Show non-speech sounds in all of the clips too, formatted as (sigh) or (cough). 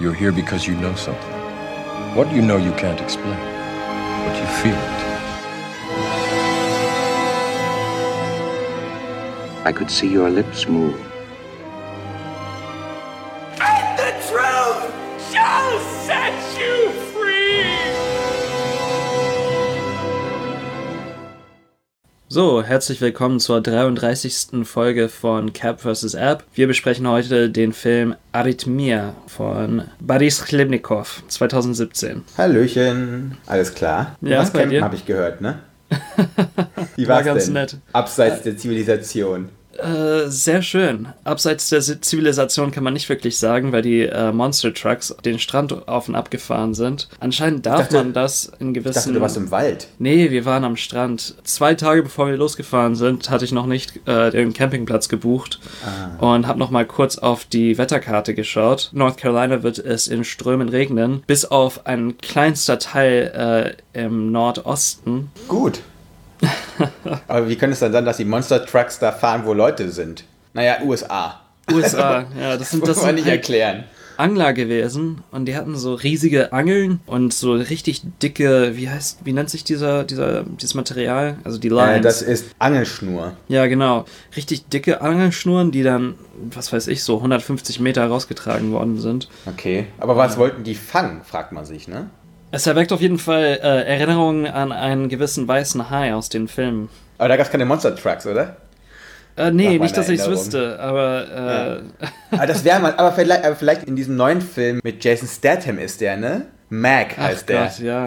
You're here because you know something. What you know you can't explain, but you feel it. I could see your lips move. So, herzlich willkommen zur 33. Folge von Cap vs. App. Wir besprechen heute den Film Arrhythmia von Boris Chlebnikov 2017. Hallöchen, alles klar? Ja, Was campen, habe ich gehört, ne? (laughs) Wie War ganz denn? nett. Abseits der Zivilisation. Äh, sehr schön. Abseits der Zivilisation kann man nicht wirklich sagen, weil die äh, Monster Trucks den Strand auf und ab gefahren sind. Anscheinend darf dachte- man das in Ich gewissen... dachte, du warst im Wald. Nee, wir waren am Strand. Zwei Tage bevor wir losgefahren sind, hatte ich noch nicht äh, den Campingplatz gebucht und habe noch mal kurz auf die Wetterkarte geschaut. North Carolina wird es in Strömen regnen, bis auf ein kleinster Teil äh, im Nordosten. Gut. (laughs) Aber wie könnte es dann sein, dass die Monster Trucks da fahren, wo Leute sind? Naja, USA. USA, ja, (laughs) das sind, Das muss man nicht halt erklären. Angler gewesen und die hatten so riesige Angeln und so richtig dicke, wie heißt, wie nennt sich dieser, dieser, dieses Material? Also die Äh, Lines. das ist Angelschnur. Ja, genau. Richtig dicke Angelschnuren, die dann, was weiß ich, so 150 Meter rausgetragen worden sind. Okay. Aber was wollten die fangen, fragt man sich, ne? Es erweckt auf jeden Fall äh, Erinnerungen an einen gewissen weißen Hai aus den Filmen. Aber da gab es keine Monster Trucks, oder? Äh, nee, nicht, dass ich es wüsste, aber äh, Aber das wäre (laughs) mal, aber vielleicht, aber vielleicht in diesem neuen Film mit Jason Statham ist der, ne? Mac ach heißt der. Gott, ja.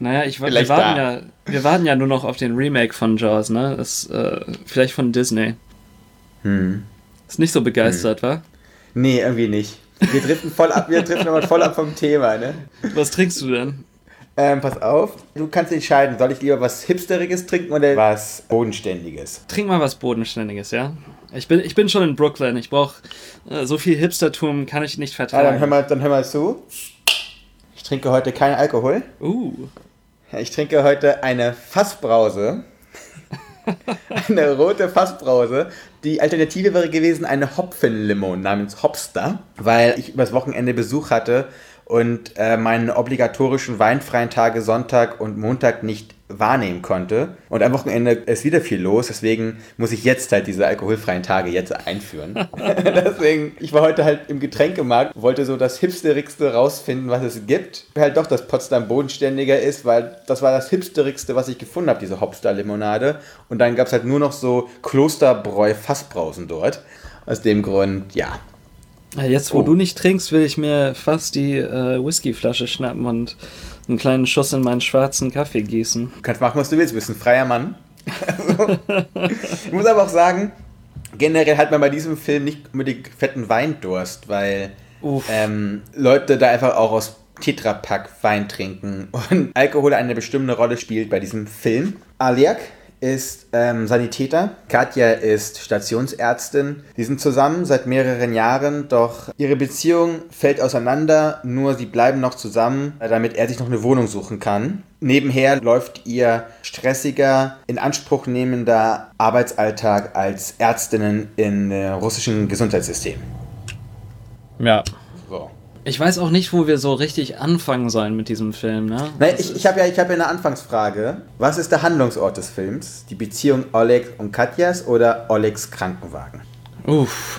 Naja, ich, wir, warten da. ja, wir warten ja nur noch auf den Remake von Jaws, ne? Das, äh, vielleicht von Disney. Hm. Ist nicht so begeistert, wa? Nee, irgendwie nicht. Wir driften voll ab, wir driften aber voll ab vom Thema, ne? Was trinkst du denn? Ähm, pass auf, du kannst entscheiden, soll ich lieber was Hipsteriges trinken oder was Bodenständiges? Trink mal was Bodenständiges, ja? Ich bin, ich bin schon in Brooklyn. Ich brauche äh, so viel Hipstertum kann ich nicht Ja, vertragen. dann hör mal, dann hör mal zu. Ich trinke heute keinen Alkohol. Uh, Ich trinke heute eine Fassbrause. (laughs) eine rote Fassbrause. Die Alternative wäre gewesen eine Hopfenlimo namens Hopster, weil ich übers Wochenende Besuch hatte und äh, meine obligatorischen weinfreien Tage Sonntag und Montag nicht wahrnehmen konnte. Und am Wochenende ist wieder viel los, deswegen muss ich jetzt halt diese alkoholfreien Tage jetzt einführen. (laughs) (laughs) deswegen, ich war heute halt im Getränkemarkt, wollte so das hipsterigste rausfinden, was es gibt. Halt doch, dass Potsdam bodenständiger ist, weil das war das hipsterigste, was ich gefunden habe, diese Hopster-Limonade. Und dann gab es halt nur noch so Klosterbräu-Fassbrausen dort. Aus dem Grund, ja. Äh, jetzt wo Oh. du nicht trinkst, will ich mir fast die äh, Whiskyflasche schnappen und einen kleinen Schuss in meinen schwarzen Kaffee gießen. Du kannst machen, was du willst, du bist ein freier Mann. (laughs) ich muss aber auch sagen, generell hat man bei diesem Film nicht unbedingt fetten Weindurst, weil ähm, Leute da einfach auch aus Tetrapack Wein trinken und Alkohol eine bestimmte Rolle spielt bei diesem Film. Aliak ist ähm, Sanitäter, Katja ist Stationsärztin. Die sind zusammen seit mehreren Jahren, doch ihre Beziehung fällt auseinander, nur sie bleiben noch zusammen, damit er sich noch eine Wohnung suchen kann. Nebenher läuft ihr stressiger, in Anspruch nehmender Arbeitsalltag als Ärztinnen im äh, russischen Gesundheitssystem. Ja. Ich weiß auch nicht, wo wir so richtig anfangen sollen mit diesem Film, ne? Nein, ich, ich habe ja, ich hab ja eine Anfangsfrage. Was ist der Handlungsort des Films? Die Beziehung Oleg und Katjas oder Olegs Krankenwagen? Uff.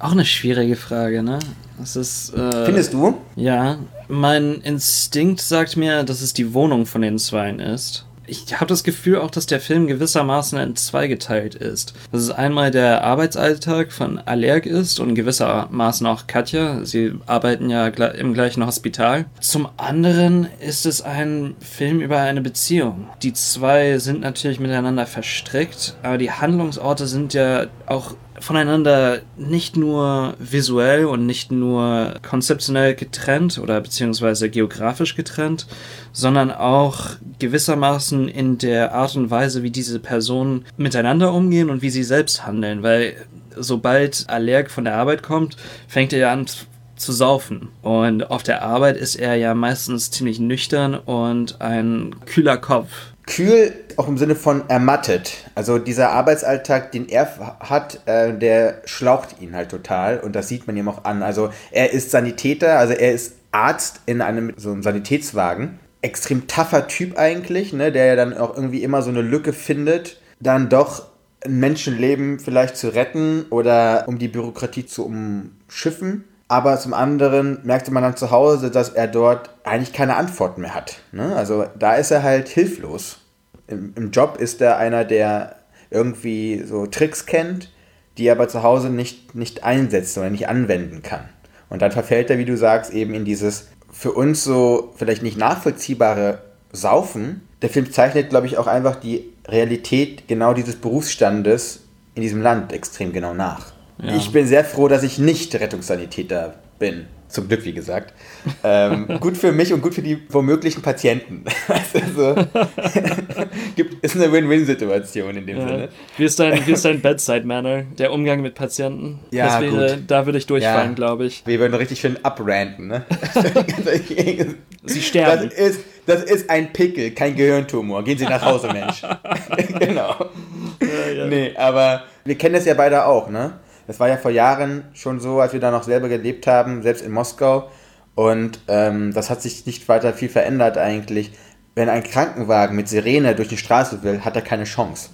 Auch eine schwierige Frage, ne? Das ist. Äh, Findest du? Ja, mein Instinkt sagt mir, dass es die Wohnung von den Zweien ist. Ich habe das Gefühl auch, dass der Film gewissermaßen in zwei geteilt ist. Dass es einmal der Arbeitsalltag von Allerg ist und gewissermaßen auch Katja. Sie arbeiten ja im gleichen Hospital. Zum anderen ist es ein Film über eine Beziehung. Die zwei sind natürlich miteinander verstrickt, aber die Handlungsorte sind ja auch voneinander nicht nur visuell und nicht nur konzeptionell getrennt oder beziehungsweise geografisch getrennt, sondern auch gewissermaßen in der Art und Weise, wie diese Personen miteinander umgehen und wie sie selbst handeln, weil sobald Allerg von der Arbeit kommt, fängt er ja an zu saufen. Und auf der Arbeit ist er ja meistens ziemlich nüchtern und ein kühler Kopf. Kühl auch im Sinne von ermattet. Also dieser Arbeitsalltag, den er hat, äh, der schlaucht ihn halt total und das sieht man ihm auch an. Also er ist Sanitäter, also er ist Arzt in einem so einem Sanitätswagen. Extrem tougher Typ eigentlich, ne, der ja dann auch irgendwie immer so eine Lücke findet, dann doch ein Menschenleben vielleicht zu retten oder um die Bürokratie zu umschiffen. Aber zum anderen merkte man dann zu Hause, dass er dort eigentlich keine Antworten mehr hat. Ne? Also da ist er halt hilflos. Im, Im Job ist er einer, der irgendwie so Tricks kennt, die er aber zu Hause nicht, nicht einsetzt oder nicht anwenden kann. Und dann verfällt er, wie du sagst, eben in dieses für uns so vielleicht nicht nachvollziehbare Saufen. Der Film zeichnet, glaube ich, auch einfach die Realität genau dieses Berufsstandes in diesem Land extrem genau nach. Ja. Ich bin sehr froh, dass ich nicht Rettungssanitäter bin. Zum Glück, wie gesagt. Ähm, (laughs) gut für mich und gut für die womöglichen Patienten. (laughs) also, (laughs) gibt, ist eine Win-Win-Situation in dem ja. Sinne. Wie ist dein, wie ist dein Bedside-Manner, der Umgang mit Patienten? Ja, wäre, gut. Da würde ich durchfallen, ja. glaube ich. Wir würden richtig schön abranten. Ne? Sie sterben. Das ist, das ist ein Pickel, kein Gehirntumor. Gehen Sie nach Hause, Mensch. genau. Ja, ja. Nee, aber wir kennen das ja beide auch, ne? Das war ja vor Jahren schon so, als wir da noch selber gelebt haben, selbst in Moskau. Und ähm, das hat sich nicht weiter viel verändert eigentlich. Wenn ein Krankenwagen mit Sirene durch die Straße will, hat er keine Chance.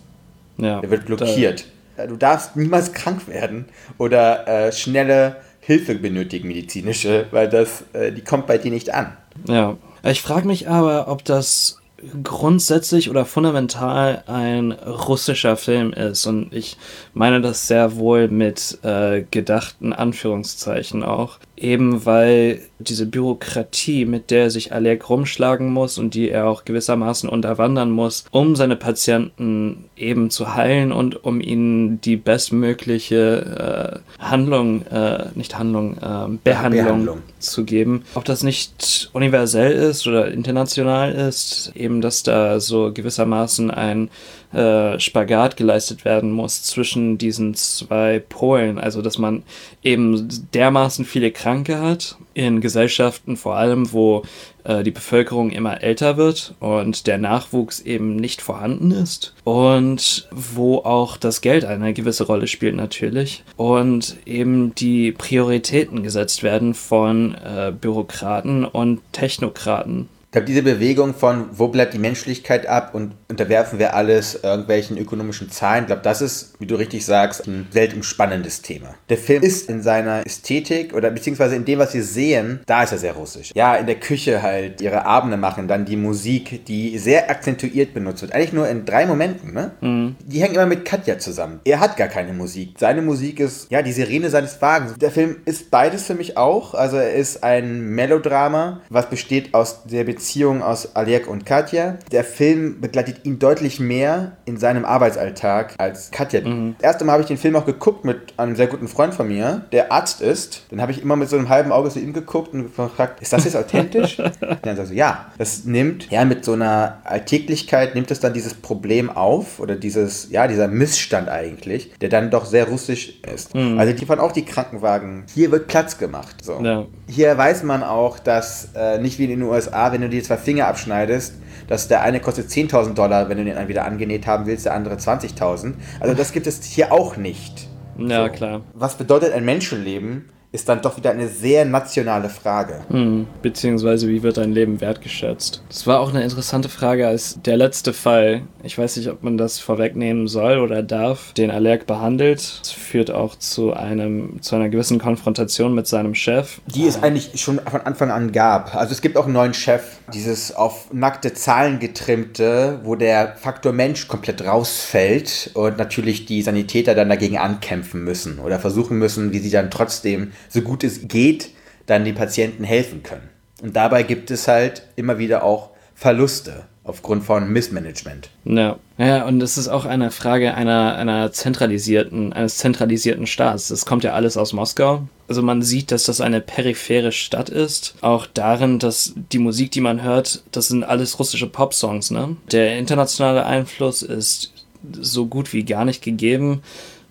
Ja, er wird blockiert. Da. Du darfst niemals (laughs) krank werden oder äh, schnelle Hilfe benötigen, medizinische, weil das, äh, die kommt bei dir nicht an. Ja. Ich frage mich aber, ob das grundsätzlich oder fundamental ein russischer Film ist. Und ich meine das sehr wohl mit äh, gedachten Anführungszeichen auch. Eben weil diese Bürokratie, mit der sich Alek rumschlagen muss und die er auch gewissermaßen unterwandern muss, um seine Patienten eben zu heilen und um ihnen die bestmögliche äh, Handlung, äh, nicht Handlung, äh, Behandlung, Behandlung zu geben. Ob das nicht universell ist oder international ist, eben dass da so gewissermaßen ein äh, Spagat geleistet werden muss zwischen diesen zwei Polen. Also, dass man eben dermaßen viele Kranke hat in Gesellschaften, vor allem, wo äh, die Bevölkerung immer älter wird und der Nachwuchs eben nicht vorhanden ist und wo auch das Geld eine gewisse Rolle spielt natürlich und eben die Prioritäten gesetzt werden von äh, Bürokraten und Technokraten glaube, diese Bewegung von, wo bleibt die Menschlichkeit ab und unterwerfen wir alles irgendwelchen ökonomischen Zahlen, ich glaube, das ist, wie du richtig sagst, ein weltumspannendes Thema. Der Film ist in seiner Ästhetik oder beziehungsweise in dem, was wir sehen, da ist er sehr russisch. Ja, in der Küche halt ihre Abende machen, dann die Musik, die sehr akzentuiert benutzt wird. Eigentlich nur in drei Momenten, ne? Mhm. Die hängen immer mit Katja zusammen. Er hat gar keine Musik. Seine Musik ist, ja, die Sirene seines Wagens. Der Film ist beides für mich auch. Also er ist ein Melodrama, was besteht aus der Beziehung Beziehung aus Alek und Katja. Der Film begleitet ihn deutlich mehr in seinem Arbeitsalltag als Katja. Mhm. Das erste Mal habe ich den Film auch geguckt mit einem sehr guten Freund von mir, der Arzt ist. Dann habe ich immer mit so einem halben Auge zu ihm geguckt und gefragt, ist das jetzt authentisch? (laughs) dann sagt er, ja. Das nimmt, ja, mit so einer Alltäglichkeit nimmt es dann dieses Problem auf oder dieses, ja, dieser Missstand eigentlich, der dann doch sehr russisch ist. Mhm. Also die fahren auch die Krankenwagen. Hier wird Platz gemacht. So. Ja. Hier weiß man auch, dass äh, nicht wie in den USA, wenn du dir zwei Finger abschneidest, dass der eine kostet 10.000 Dollar, wenn du den dann wieder angenäht haben willst, der andere 20.000. Also das gibt es hier auch nicht. Ja, so. klar. Was bedeutet ein Menschenleben? Ist dann doch wieder eine sehr nationale Frage. Hm, beziehungsweise, wie wird dein Leben wertgeschätzt? Das war auch eine interessante Frage, als der letzte Fall, ich weiß nicht, ob man das vorwegnehmen soll oder darf, den Allerg behandelt. Das führt auch zu, einem, zu einer gewissen Konfrontation mit seinem Chef. Die es eigentlich schon von Anfang an gab. Also es gibt auch einen neuen Chef, dieses auf nackte Zahlen getrimmte, wo der Faktor Mensch komplett rausfällt und natürlich die Sanitäter dann dagegen ankämpfen müssen oder versuchen müssen, wie sie dann trotzdem so gut es geht, dann den Patienten helfen können. Und dabei gibt es halt immer wieder auch Verluste aufgrund von Missmanagement. Ja. ja, und es ist auch eine Frage einer, einer zentralisierten, eines zentralisierten Staats. Das kommt ja alles aus Moskau. Also man sieht, dass das eine periphere Stadt ist. Auch darin, dass die Musik, die man hört, das sind alles russische Pop-Songs. Ne? Der internationale Einfluss ist so gut wie gar nicht gegeben.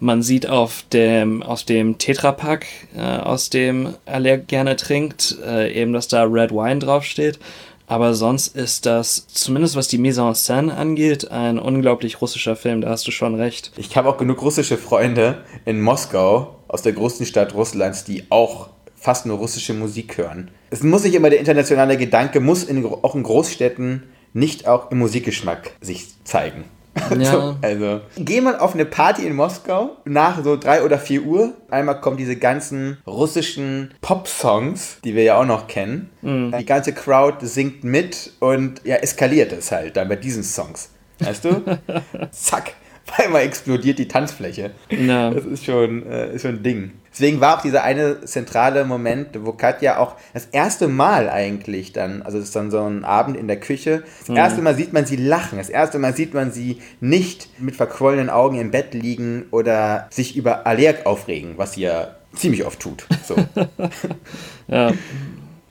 Man sieht auf dem, aus dem Tetrapack, äh, aus dem er gerne trinkt, äh, eben, dass da Red Wine draufsteht. Aber sonst ist das, zumindest was die Mise en scène angeht, ein unglaublich russischer Film, da hast du schon recht. Ich habe auch genug russische Freunde in Moskau, aus der größten Stadt Russlands, die auch fast nur russische Musik hören. Es muss nicht immer der internationale Gedanke, muss in, auch in Großstädten nicht auch im Musikgeschmack sich zeigen. (laughs) Ja. Also, geh mal auf eine Party in Moskau nach so drei oder vier Uhr. Einmal kommen diese ganzen russischen Pop-Songs, die wir ja auch noch kennen. Die ganze Crowd singt mit und ja, eskaliert es halt dann bei diesen Songs. Weißt du? (laughs) Zack. Auf einmal explodiert die Tanzfläche. Ja. Das ist schon, äh, ist schon ein Ding. Deswegen war auch dieser eine zentrale Moment, wo Katja auch das erste Mal eigentlich dann, also es ist dann so ein Abend in der Küche, das erste Mal sieht man sie lachen, das erste Mal sieht man sie nicht mit verquollenen Augen im Bett liegen oder sich über Allerg aufregen, was sie ja ziemlich oft tut. So. (laughs) Ja.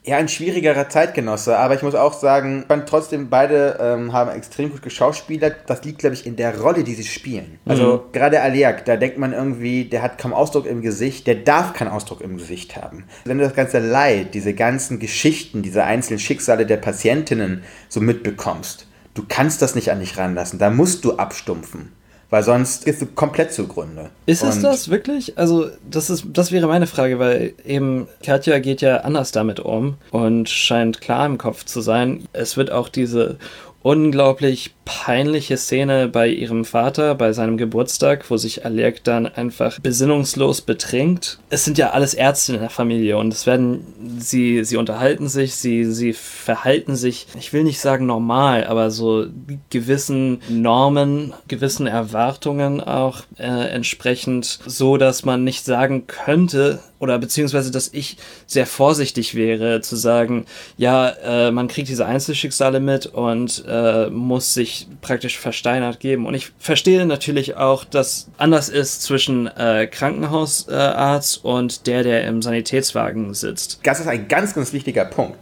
Ja, ein schwierigerer Zeitgenosse, aber ich muss auch sagen, ich fand trotzdem, beide ähm, haben extrem gut geschauspielert. Das liegt, glaube ich, in der Rolle, die sie spielen. Also gerade Aliak, da denkt man irgendwie, der hat kaum Ausdruck im Gesicht, der darf keinen Ausdruck im Gesicht haben. Wenn du das ganze Leid, diese ganzen Geschichten, diese einzelnen Schicksale der Patientinnen so mitbekommst, du kannst das nicht an dich ranlassen, da musst du abstumpfen. Weil sonst gehst du komplett zugrunde. Ist es Und- das wirklich? Also, das ist, das wäre meine Frage, weil eben Katja geht ja anders damit um und scheint klar im Kopf zu sein. Es wird auch diese unglaublich peinliche Szene bei ihrem Vater, bei seinem Geburtstag, wo sich Alek dann einfach besinnungslos betrinkt. Es sind ja alles Ärzte in der Familie und es werden, sie, sie unterhalten sich, sie, sie verhalten sich, ich will nicht sagen normal, aber so gewissen Normen, gewissen Erwartungen auch äh, entsprechend, so dass man nicht sagen könnte, oder beziehungsweise, dass ich sehr vorsichtig wäre zu sagen, ja, äh, man kriegt diese Einzelschicksale mit und äh, muss sich praktisch versteinert geben. Und ich verstehe natürlich auch, dass anders ist zwischen äh, Krankenhausarzt und der, der im Sanitätswagen sitzt. Das ist ein ganz, ganz wichtiger Punkt.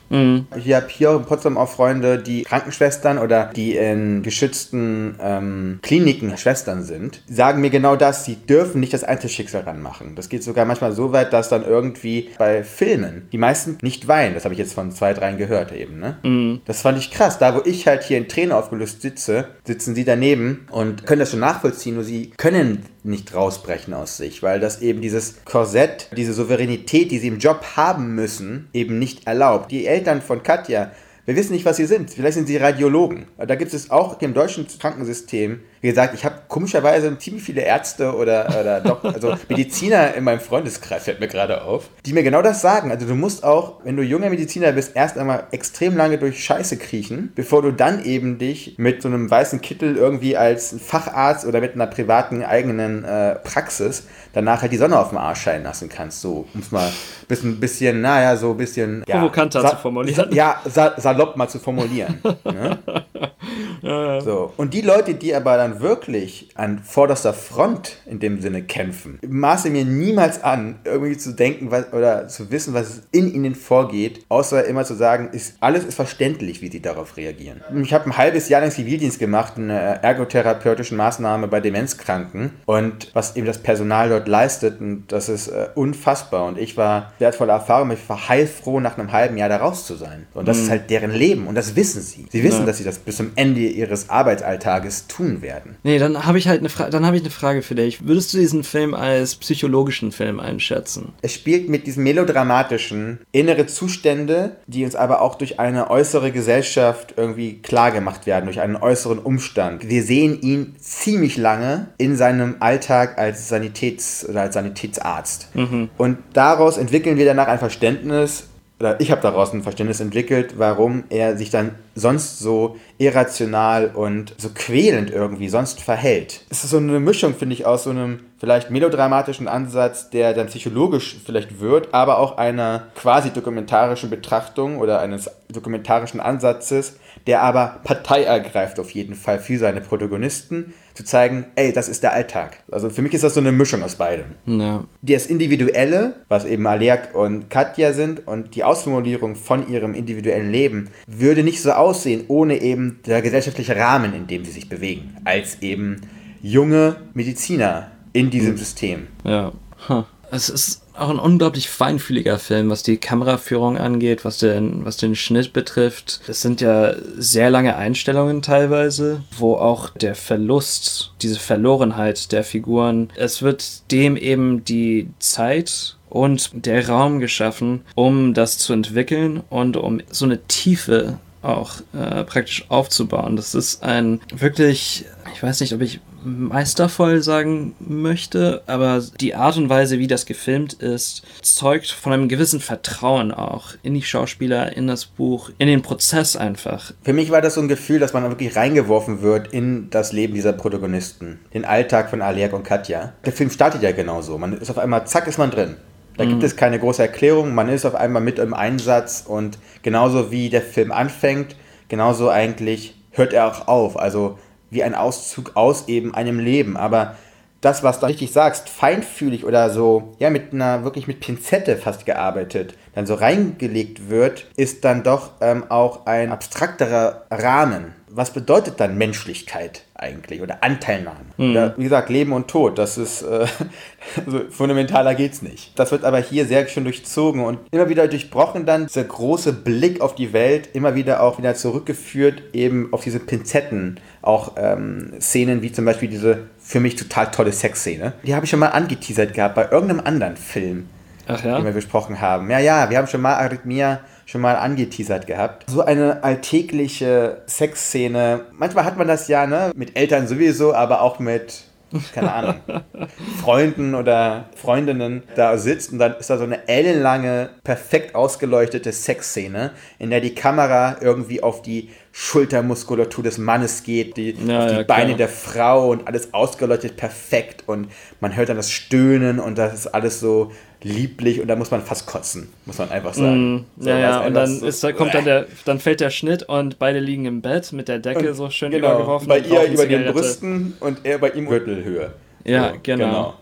Ich habe hier in Potsdam auch Freunde, die Krankenschwestern oder die in geschützten ähm, Kliniken Schwestern sind, sagen mir genau das, sie dürfen nicht das Einzelschicksal ranmachen. Das geht sogar manchmal so weit, dass dann irgendwie bei Filmen die meisten nicht weinen. Das habe ich jetzt von zwei, dreien gehört eben. Ne? Das fand ich krass. Da, wo ich halt hier in Tränen aufgelöst sitze, sitzen sie daneben und können das schon nachvollziehen, nur sie können nicht rausbrechen aus sich, weil das eben dieses Korsett, diese Souveränität, die sie im Job haben müssen, eben nicht erlaubt. Die Eltern von Katja, wir wissen nicht, was sie sind. Vielleicht sind sie Radiologen. Da gibt es auch im deutschen Krankensystem, wie gesagt, ich habe komischerweise ziemlich viele Ärzte oder, oder (laughs) Dok also Mediziner in meinem Freundeskreis, fällt mir gerade auf, die mir genau das sagen. Also du musst auch, wenn du junger Mediziner bist, erst einmal extrem lange durch Scheiße kriechen, bevor du dann eben dich mit so einem weißen Kittel irgendwie als Facharzt oder mit einer privaten eigenen äh, Praxis danach halt die Sonne auf dem Arsch scheinen lassen kannst. So, um es mal ein bisschen, bisschen, naja, so ein bisschen... ja, Provokanter zu formulieren. Ja, sa salopp mal zu formulieren. ne? (laughs) So. Und die Leute, die aber dann wirklich an vorderster Front in dem Sinne kämpfen, maße mir niemals an, irgendwie zu denken was, oder zu wissen, was in ihnen vorgeht, außer immer zu sagen, ist, alles ist verständlich, wie sie darauf reagieren. Ich habe ein halbes Jahr lang Zivildienst gemacht, eine ergotherapeutische Maßnahme bei Demenzkranken und was eben das Personal dort leistet, und das ist äh, unfassbar. Und ich war wertvolle Erfahrung, ich war heilfroh, nach einem halben Jahr da raus zu sein. Und das ist halt deren Leben und das wissen sie. Sie wissen, Ja. dass sie das bis zum Ende ihres Arbeitsalltages tun werden. Nee, dann habe ich halt eine Frage, dann habe ich eine Frage für dich. Würdest du diesen Film als psychologischen Film einschätzen? Es spielt mit diesem melodramatischen innere Zustände, die uns aber auch durch eine äußere Gesellschaft irgendwie klar gemacht werden, durch einen äußeren Umstand. Wir sehen ihn ziemlich lange in seinem Alltag als Sanitäts- oder als Sanitätsarzt. Und daraus entwickeln wir danach ein Verständnis, oder ich habe daraus ein Verständnis entwickelt, warum er sich dann sonst so irrational und so quälend irgendwie sonst verhält. Es ist so eine Mischung, finde ich, aus so einem vielleicht melodramatischen Ansatz, der dann psychologisch vielleicht wird, aber auch einer quasi dokumentarischen Betrachtung oder eines dokumentarischen Ansatzes, der aber Partei ergreift auf jeden Fall für seine Protagonisten, zu zeigen, ey, das ist der Alltag. Also für mich ist das so eine Mischung aus beidem Ja. das Individuelle, was eben Aleak und Katja sind, und die Ausformulierung von ihrem individuellen Leben, würde nicht so aussehen, ohne eben der gesellschaftliche Rahmen, in dem sie sich bewegen, als eben junge Mediziner in diesem System. Ja. Huh. Es ist auch ein unglaublich feinfühliger Film, was die Kameraführung angeht, was den, was den Schnitt betrifft. Es sind ja sehr lange Einstellungen teilweise, wo auch der Verlust, diese Verlorenheit der Figuren, es wird dem eben die Zeit und der Raum geschaffen, um das zu entwickeln und um so eine Tiefe auch äh, praktisch aufzubauen. Das ist ein wirklich, ich weiß nicht, ob ich meistervoll sagen möchte, aber die Art und Weise, wie das gefilmt ist, zeugt von einem gewissen Vertrauen auch in die Schauspieler, in das Buch, in den Prozess einfach. Für mich war das so ein Gefühl, dass man wirklich reingeworfen wird in das Leben dieser Protagonisten, den Alltag von Aliak und Katja. Der Film startet ja genauso. Man ist auf einmal, zack, ist man drin. Da gibt es keine große Erklärung, man ist auf einmal mit im Einsatz und genauso wie der Film anfängt, genauso eigentlich hört er auch auf. Also wie ein Auszug aus eben einem Leben. Aber das, was du richtig sagst, feinfühlig oder so, ja, mit einer wirklich mit Pinzette fast gearbeitet, dann so reingelegt wird, ist dann doch ähm, auch ein abstrakterer Rahmen was bedeutet dann Menschlichkeit eigentlich oder Anteilnahme? Mhm. Oder, wie gesagt, Leben und Tod, das ist äh, (laughs) also fundamentaler geht's nicht. Das wird aber hier sehr schön durchzogen und immer wieder durchbrochen dann dieser große Blick auf die Welt, immer wieder auch wieder zurückgeführt eben auf diese Pinzetten, auch ähm, Szenen wie zum Beispiel diese für mich total tolle Sexszene. Die habe ich schon mal angeteasert gehabt bei irgendeinem anderen Film, Ach ja? den wir besprochen haben. Ja, ja, wir haben schon mal Arrhythmia schon mal angeteasert gehabt. So eine alltägliche Sexszene. Manchmal hat man das ja, ne? Mit Eltern sowieso, aber auch mit keine Ahnung, (laughs) Freunden oder Freundinnen da sitzt und dann ist da so eine ellenlange, perfekt ausgeleuchtete Sexszene, in der die Kamera irgendwie auf die Schultermuskulatur des Mannes geht, die, ja, die ja, Beine der Frau und alles ausgeleuchtet perfekt und man hört dann das Stöhnen und das ist alles so lieblich und da muss man fast kotzen, muss man einfach sagen. So, Mm, ja, weil es ja, und dann so- ist, kommt dann der, dann fällt der Schnitt und beide liegen im Bett mit der Decke so schön genau, übergeworfen. bei ihr über den. Brüsten und er bei ihm Gürtelhöhe. Ja, So, genau.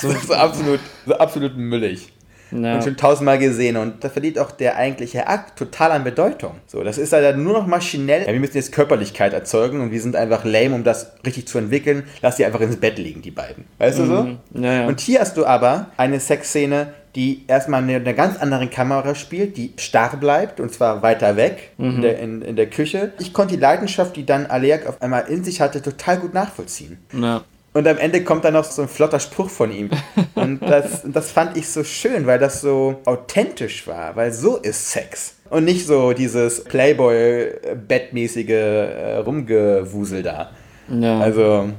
So, (laughs) so absolut, so absolut müllig. Ja. Und schon tausendmal gesehen und da verliert auch der eigentliche Akt total an Bedeutung. So, das ist halt nur noch maschinell. Ja, wir müssen jetzt Körperlichkeit erzeugen und wir sind einfach lame, um das richtig zu entwickeln. Lass die einfach ins Bett liegen, die beiden. Weißt du so? Mhm. Ja, ja. Und hier hast du aber eine Sexszene, die erstmal in einer ganz anderen Kamera spielt, die starr bleibt und zwar weiter weg Mhm. in, der, in, in der Küche. Ich konnte die Leidenschaft, die dann Aleak auf einmal in sich hatte, total gut nachvollziehen. ja. Und am Ende kommt dann noch so ein flotter Spruch von ihm. (laughs) Und das, das fand ich so schön, weil das so authentisch war, weil so ist Sex. Und nicht so dieses Playboy-Bettmäßige äh, Rumgewusel da. ja. Also,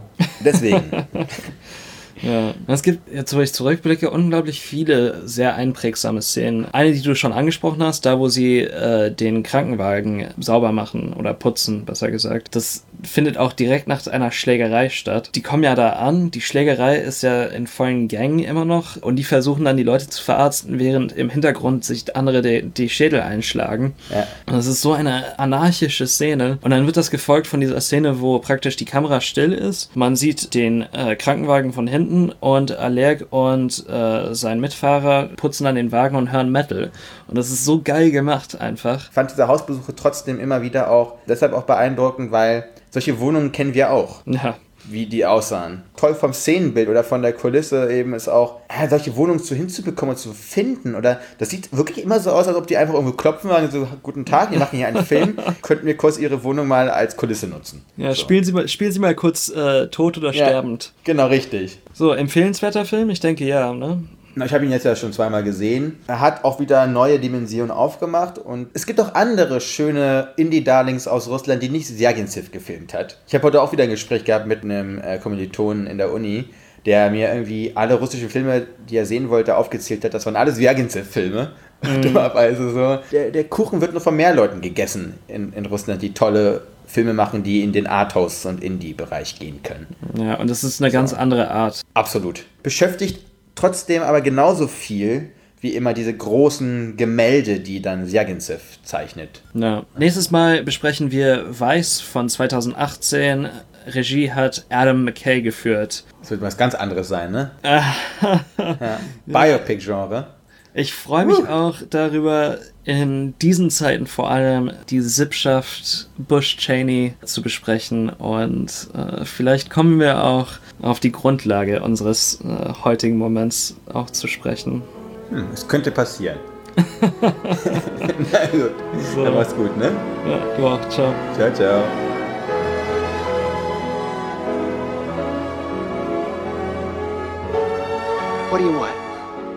deswegen. (laughs) Ja, es gibt, jetzt wo ich zurückblicke, unglaublich viele sehr einprägsame Szenen. Eine, die du schon angesprochen hast, da wo sie äh, den Krankenwagen sauber machen oder putzen, besser gesagt. Das findet auch direkt nach einer Schlägerei statt. Die kommen ja da an, die Schlägerei ist ja in vollen Gängen immer noch und die versuchen dann die Leute zu verarzten, während im Hintergrund sich andere die, die Schädel einschlagen. Ja. Und es ist so eine anarchische Szene. Und dann wird das gefolgt von dieser Szene, wo praktisch die Kamera still ist. Man sieht den äh, Krankenwagen von hinten und Allerg und äh, sein Mitfahrer putzen dann den Wagen und hören Metal. Und das ist so geil gemacht einfach. Ich fand diese Hausbesuche trotzdem immer wieder auch, deshalb auch beeindruckend, weil solche Wohnungen kennen wir auch. Ja. Wie die aussahen. Toll vom Szenenbild oder von der Kulisse eben ist auch, ja, solche Wohnungen zu hinzubekommen und zu finden. Oder das sieht wirklich immer so aus, als ob die einfach irgendwo klopfen und so, guten Tag, wir machen hier einen Film, (laughs) könnten wir kurz ihre Wohnung mal als Kulisse nutzen. Ja, so. spielen, Sie mal, spielen Sie mal kurz äh, tot oder Ja, sterbend. Genau, richtig. So, empfehlenswerter Film? Ich denke ja, ne? Ich habe ihn jetzt ja schon zweimal gesehen. Er hat auch wieder neue Dimensionen aufgemacht und es gibt auch andere schöne Indie-Darlings aus Russland, die nicht Sergensev gefilmt hat. Ich habe heute auch wieder ein Gespräch gehabt mit einem äh, Kommilitonen in der Uni, der mir irgendwie alle russischen Filme, die er sehen wollte, aufgezählt hat. Das waren alles Sergensev-Filme. Also (laughs) so, der, der Kuchen wird nur von mehr Leuten gegessen in, in Russland, die tolle Filme machen, die in den Arthouse- und Indie-Bereich gehen können. Ja, und das ist eine ganz andere Art. Absolut. Beschäftigt trotzdem aber genauso viel wie immer diese großen Gemälde, die dann Sergensev zeichnet. Ja. Nächstes Mal besprechen wir Weiß von 2018. Regie hat Adam McKay geführt. Das wird was ganz anderes sein, ne? (laughs) ja. Biopic-Genre. Ich freue mich auch darüber, in diesen Zeiten vor allem die Sippschaft Bush-Cheney zu besprechen und äh, vielleicht kommen wir auch auf die Grundlage unseres äh, heutigen Moments auch zu sprechen. Hm, es könnte passieren. (laughs) also, So. dann mach's gut, ne? Ja, du auch. Ciao. Ciao, ciao. What do you want?